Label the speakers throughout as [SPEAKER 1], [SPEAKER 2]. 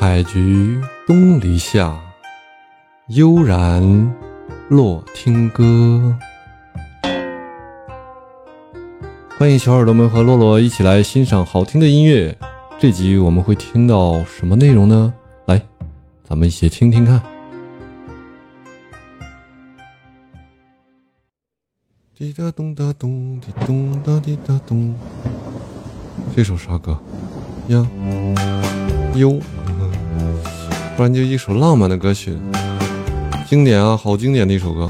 [SPEAKER 1] 采菊东篱下，悠然落听歌。欢迎小耳朵们和洛洛一起来欣赏好听的音乐。这集我们会听到什么内容呢？来，咱们一起听听看。滴答咚哒咚，滴咚哒滴答咚。这首啥歌呀？忧，不然就一首浪漫的歌曲，经典啊，好经典的一首歌。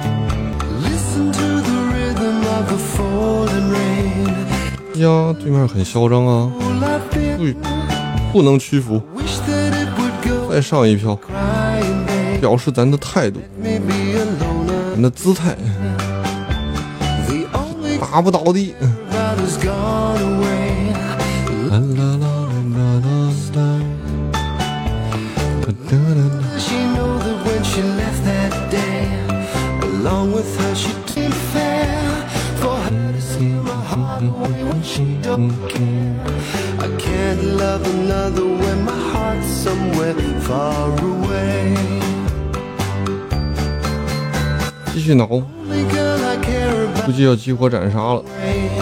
[SPEAKER 1] 呀，对面很嚣张啊，不，不能屈服，再上一票，表示咱的态度，咱的姿态，打不倒的。继续挠，估计要激活斩杀了。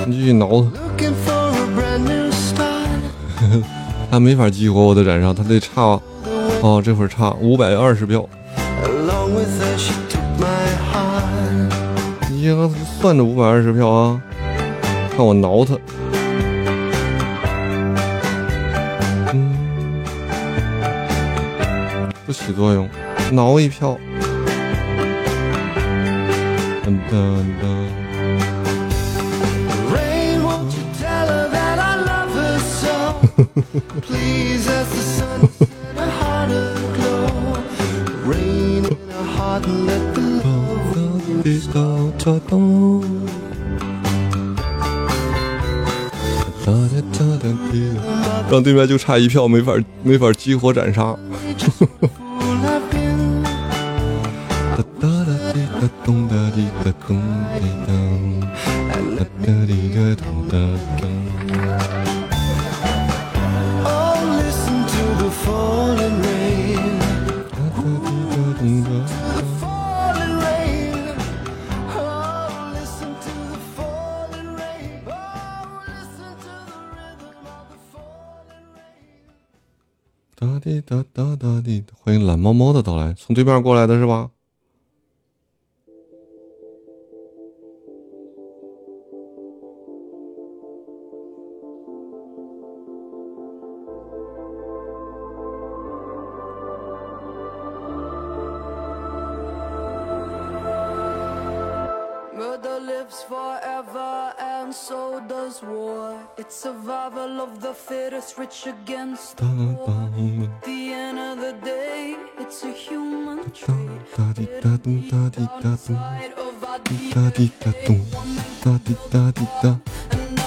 [SPEAKER 1] 你继续挠他，他没法激活我的斩杀，他得差哦，这会儿差五百二十票。你算着五百二十票啊，看我挠他。不起作用，挠一票。噔噔噔。让对面就差一票，没法没法激活斩杀。哒 滴哒哒哒滴，滴答答答滴，欢迎懒猫猫的到来。从对面过来的是吧？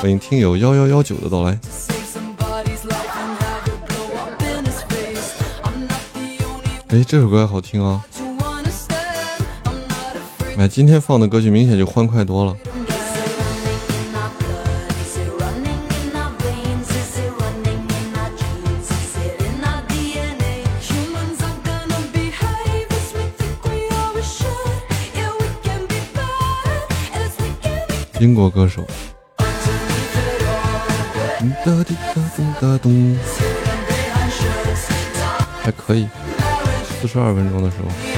[SPEAKER 1] 欢迎听友幺幺幺九的到来。哎，这首歌好听啊！哎，今天放的歌曲明显就欢快多了。英国歌手，还可以，四十二分钟的时候。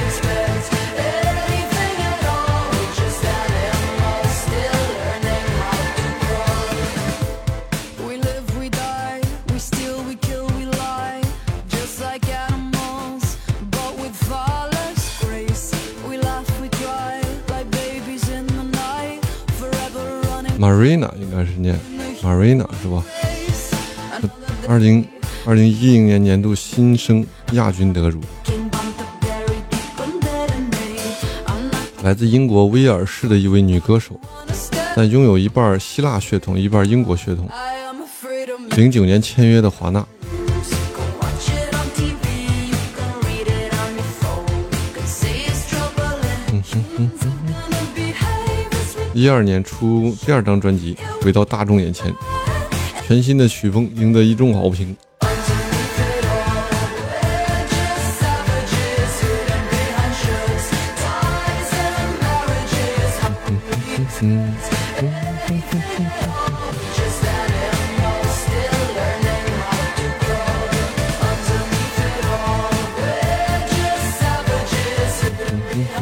[SPEAKER 1] Marina 应该是念 Marina 是吧？二零二零一零年年度新生亚军得主，来自英国威尔士的一位女歌手，但拥有一半希腊血统，一半英国血统。零九年签约的华纳。第二年出第二张专辑，回到大众眼前，全新的曲风赢得一众好评。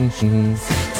[SPEAKER 2] Mm-hmm.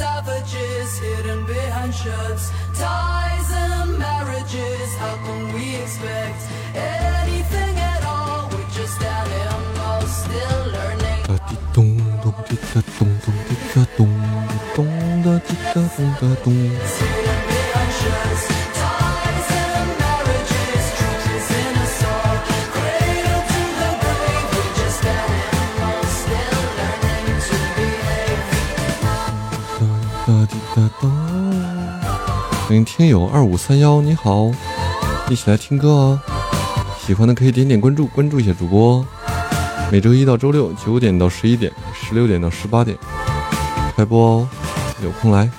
[SPEAKER 2] savages hidden behind shirts, ties and marriages. How can we expect anything at all? We're just standing lost, still learning. 哒滴咚咚滴哒咚咚滴哒咚咚哒滴哒咚哒咚。哒滴哒哒，欢迎听友二五三幺，你好，一起来听歌哦！喜欢的可以点点关注，关注一下主播。每周一到周六九点到十一点，十六点到十八点开播哦，有空来。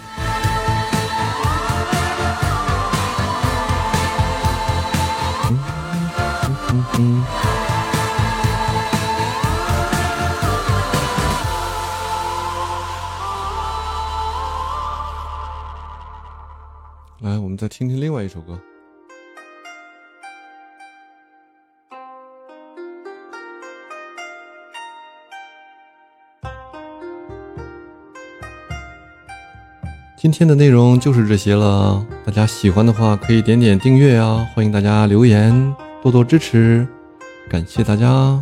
[SPEAKER 2] 我们再听听另外一首歌。今天的内容就是这些了，大家喜欢的话可以点点订阅啊！欢迎大家留言，多多支持，感谢大家。